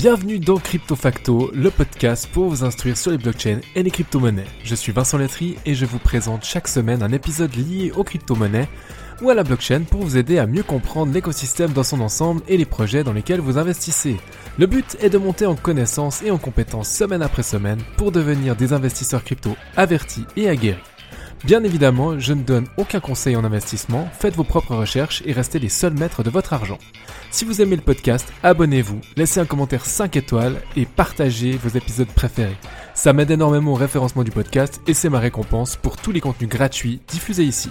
Bienvenue dans Crypto Facto, le podcast pour vous instruire sur les blockchains et les crypto-monnaies. Je suis Vincent Letry et je vous présente chaque semaine un épisode lié aux crypto-monnaies ou à la blockchain pour vous aider à mieux comprendre l'écosystème dans son ensemble et les projets dans lesquels vous investissez. Le but est de monter en connaissances et en compétences semaine après semaine pour devenir des investisseurs crypto avertis et aguerris. Bien évidemment, je ne donne aucun conseil en investissement, faites vos propres recherches et restez les seuls maîtres de votre argent. Si vous aimez le podcast, abonnez-vous, laissez un commentaire 5 étoiles et partagez vos épisodes préférés. Ça m'aide énormément au référencement du podcast et c'est ma récompense pour tous les contenus gratuits diffusés ici.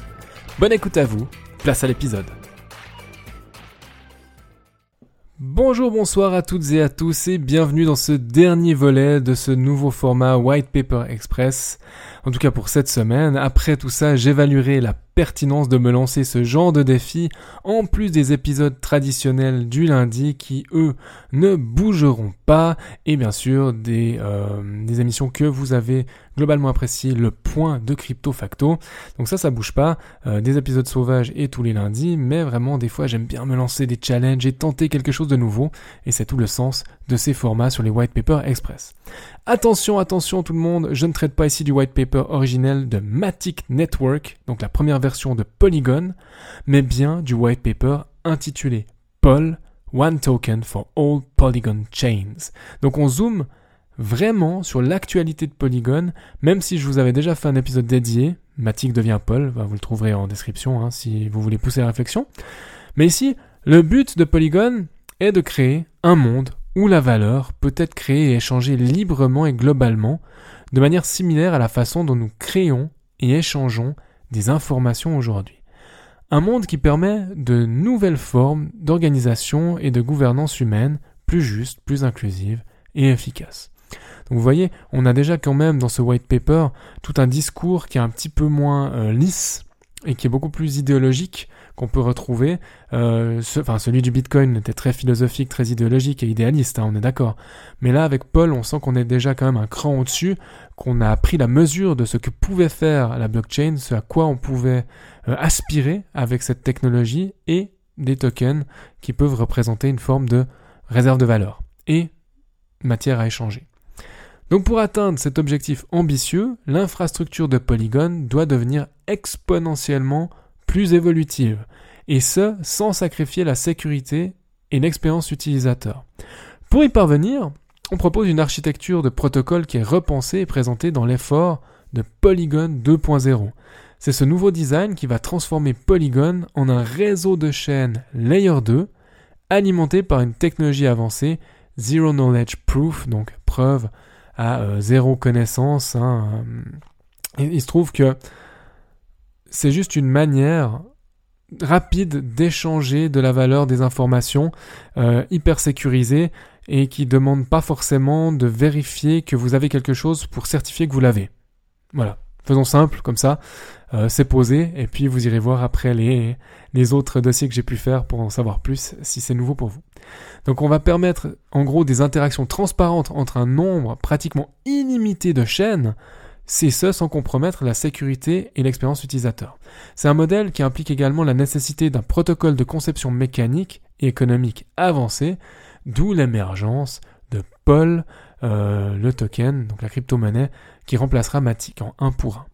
Bonne écoute à vous, place à l'épisode. Bonjour, bonsoir à toutes et à tous et bienvenue dans ce dernier volet de ce nouveau format White Paper Express. En tout cas pour cette semaine. Après tout ça, j'évaluerai la pertinence de me lancer ce genre de défi, en plus des épisodes traditionnels du lundi qui, eux, ne bougeront pas, et bien sûr des, euh, des émissions que vous avez globalement appréciées, le point de crypto facto. Donc ça, ça bouge pas, euh, des épisodes sauvages et tous les lundis, mais vraiment des fois j'aime bien me lancer des challenges et tenter quelque chose de nouveau, et c'est tout le sens de ces formats sur les White Paper Express. Attention, attention tout le monde, je ne traite pas ici du white paper originel de Matic Network, donc la première version de Polygon, mais bien du white paper intitulé Pol One Token for All Polygon Chains. Donc on zoome vraiment sur l'actualité de Polygon, même si je vous avais déjà fait un épisode dédié, Matic devient Pol, vous le trouverez en description hein, si vous voulez pousser la réflexion. Mais ici, le but de Polygon est de créer un monde où la valeur peut être créée et échangée librement et globalement, de manière similaire à la façon dont nous créons et échangeons des informations aujourd'hui. Un monde qui permet de nouvelles formes d'organisation et de gouvernance humaine plus justes, plus inclusives et efficaces. Vous voyez, on a déjà quand même dans ce white paper tout un discours qui est un petit peu moins euh, lisse et qui est beaucoup plus idéologique qu'on peut retrouver. Euh, enfin, celui du Bitcoin était très philosophique, très idéologique et idéaliste, hein, on est d'accord. Mais là, avec Paul, on sent qu'on est déjà quand même un cran au-dessus, qu'on a pris la mesure de ce que pouvait faire la blockchain, ce à quoi on pouvait euh, aspirer avec cette technologie et des tokens qui peuvent représenter une forme de réserve de valeur et matière à échanger. Donc pour atteindre cet objectif ambitieux, l'infrastructure de Polygon doit devenir exponentiellement plus évolutive, et ce sans sacrifier la sécurité et l'expérience utilisateur. Pour y parvenir, on propose une architecture de protocole qui est repensée et présentée dans l'effort de Polygon 2.0. C'est ce nouveau design qui va transformer Polygon en un réseau de chaînes Layer 2 alimenté par une technologie avancée Zero Knowledge Proof, donc preuve à euh, zéro connaissance. Hein, euh. il se trouve que c'est juste une manière rapide d'échanger de la valeur des informations euh, hyper sécurisée et qui demande pas forcément de vérifier que vous avez quelque chose pour certifier que vous l'avez. Voilà. Faisons simple, comme ça, euh, c'est posé, et puis vous irez voir après les, les autres dossiers que j'ai pu faire pour en savoir plus si c'est nouveau pour vous. Donc on va permettre en gros des interactions transparentes entre un nombre pratiquement illimité de chaînes c'est ce sans compromettre la sécurité et l'expérience utilisateur. C'est un modèle qui implique également la nécessité d'un protocole de conception mécanique et économique avancé, d'où l'émergence de POL, euh, le token, donc la crypto-monnaie, qui remplacera Matic en 1 pour 1.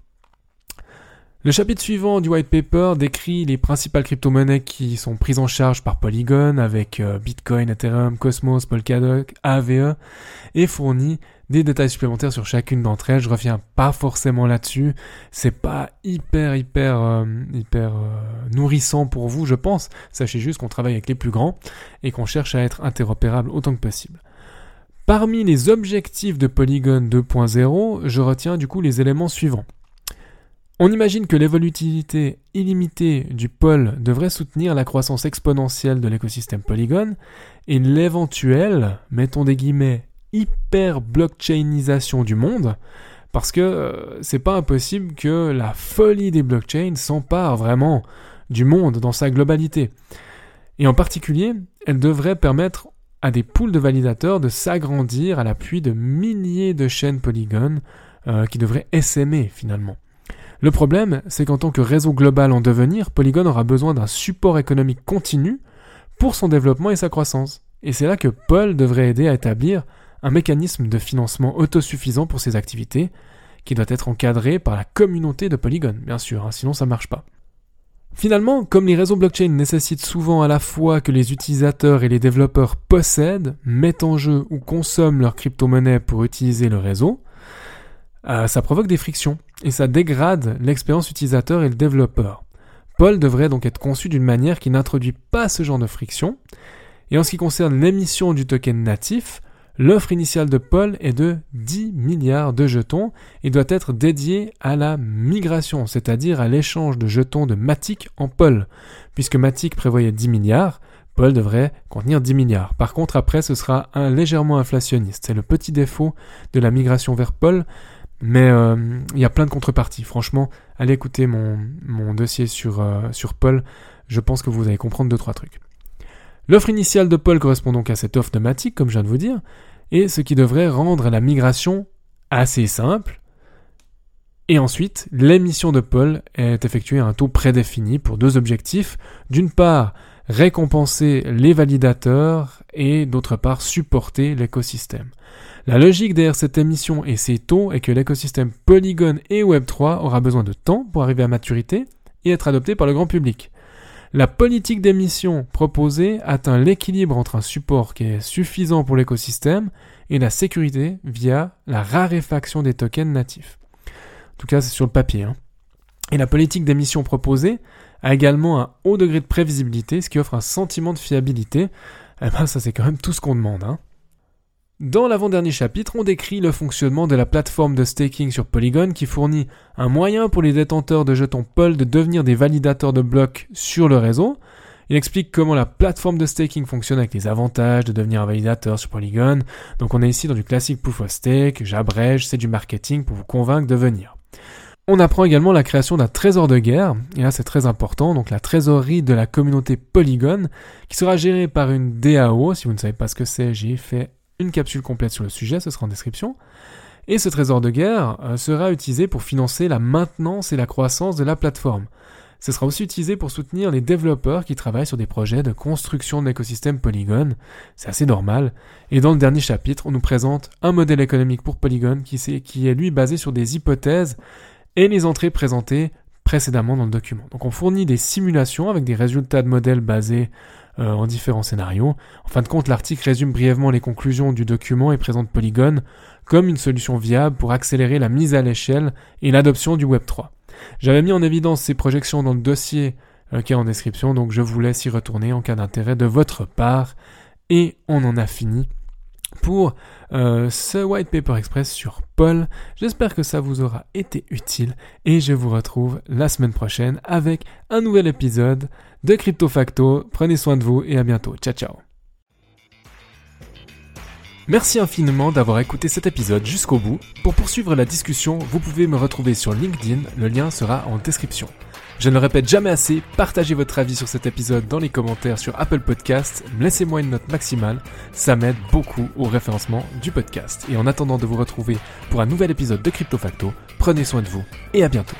Le chapitre suivant du white paper décrit les principales crypto-monnaies qui sont prises en charge par Polygon avec euh, Bitcoin, Ethereum, Cosmos, Polkadot, AVE et fournit des détails supplémentaires sur chacune d'entre elles. Je reviens pas forcément là-dessus. C'est pas hyper hyper euh, hyper euh, nourrissant pour vous, je pense. Sachez juste qu'on travaille avec les plus grands et qu'on cherche à être interopérable autant que possible. Parmi les objectifs de Polygon 2.0, je retiens du coup les éléments suivants. On imagine que l'évolutivité illimitée du pôle devrait soutenir la croissance exponentielle de l'écosystème Polygon et l'éventuelle, mettons des guillemets, hyper blockchainisation du monde, parce que euh, c'est pas impossible que la folie des blockchains s'empare vraiment du monde dans sa globalité. Et en particulier, elle devrait permettre à des pools de validateurs de s'agrandir à l'appui de milliers de chaînes Polygon euh, qui devraient SMer finalement. Le problème, c'est qu'en tant que réseau global en devenir, Polygon aura besoin d'un support économique continu pour son développement et sa croissance. et c'est là que Paul devrait aider à établir un mécanisme de financement autosuffisant pour ses activités, qui doit être encadré par la communauté de Polygon, bien sûr, hein, sinon ça marche pas. Finalement, comme les réseaux blockchain nécessitent souvent à la fois que les utilisateurs et les développeurs possèdent, mettent en jeu ou consomment leur crypto-monnaie pour utiliser le réseau, euh, ça provoque des frictions et ça dégrade l'expérience utilisateur et le développeur. Paul devrait donc être conçu d'une manière qui n'introduit pas ce genre de friction. Et en ce qui concerne l'émission du token natif, l'offre initiale de Paul est de 10 milliards de jetons et doit être dédiée à la migration, c'est-à-dire à, l'échange de jetons de Matic en Paul. Puisque Matic prévoyait 10 milliards, Paul devrait contenir 10 milliards. Par contre, après, ce sera un légèrement inflationniste. C'est le petit défaut de la migration vers Paul, mais euh, il y a plein de contreparties. Franchement, allez écouter mon, mon dossier sur, euh, sur Paul. Je pense que vous allez comprendre deux, trois trucs. L'offre initiale de Paul correspond donc à cette offre Matic, comme je viens de vous dire, et ce qui devrait rendre la migration assez simple. Et ensuite, l'émission de Paul est effectuée à un taux prédéfini pour deux objectifs. D'une part, récompenser les validateurs et d'autre part, supporter l'écosystème. La logique derrière cette émission et ces taux est que l'écosystème Polygon et Web3 aura besoin de temps pour arriver à maturité et être adopté par le grand public. La politique d'émission proposée atteint l'équilibre entre un support qui est suffisant pour l'écosystème et la sécurité via la raréfaction des tokens natifs. En tout cas, c'est sur le papier. Hein. Et la politique d'émission proposée a également un haut degré de prévisibilité, ce qui offre un sentiment de fiabilité. Eh ben, ça c'est quand même tout ce qu'on demande. Hein. Dans l'avant-dernier chapitre, on décrit le fonctionnement de la plateforme de staking sur Polygon qui fournit un moyen pour les détenteurs de jetons POL de devenir des validateurs de blocs sur le réseau. Il explique comment la plateforme de staking fonctionne avec les avantages de devenir un validateur sur Polygon. Donc on est ici dans du classique proof of stake, j'abrège, c'est du marketing pour vous convaincre de venir. On apprend également la création d'un trésor de guerre, et là c'est très important, donc la trésorerie de la communauté Polygon, qui sera gérée par une DAO, si vous ne savez pas ce que c'est, j'ai fait une capsule complète sur le sujet, ce sera en description. Et ce trésor de guerre euh, sera utilisé pour financer la maintenance et la croissance de la plateforme. Ce sera aussi utilisé pour soutenir les développeurs qui travaillent sur des projets de construction de l'écosystème Polygon. C'est assez normal. Et dans le dernier chapitre, on nous présente un modèle économique pour Polygon qui, est, qui est lui basé sur des hypothèses et les entrées présentées précédemment dans le document. Donc on fournit des simulations avec des résultats de modèles basés euh, en différents scénarios. En fin de compte, l'article résume brièvement les conclusions du document et présente Polygon comme une solution viable pour accélérer la mise à l'échelle et l'adoption du Web3. J'avais mis en évidence ces projections dans le dossier euh, qui est en description, donc je vous laisse y retourner en cas d'intérêt de votre part. Et on en a fini pour euh, ce White Paper Express sur Paul. J'espère que ça vous aura été utile et je vous retrouve la semaine prochaine avec un nouvel épisode de Crypto Facto. Prenez soin de vous et à bientôt. Ciao ciao. Merci infiniment d'avoir écouté cet épisode jusqu'au bout. Pour poursuivre la discussion, vous pouvez me retrouver sur LinkedIn, le lien sera en description. Je ne le répète jamais assez, partagez votre avis sur cet épisode dans les commentaires sur Apple Podcasts, laissez-moi une note maximale, ça m'aide beaucoup au référencement du podcast. Et en attendant de vous retrouver pour un nouvel épisode de Crypto Facto, prenez soin de vous et à bientôt.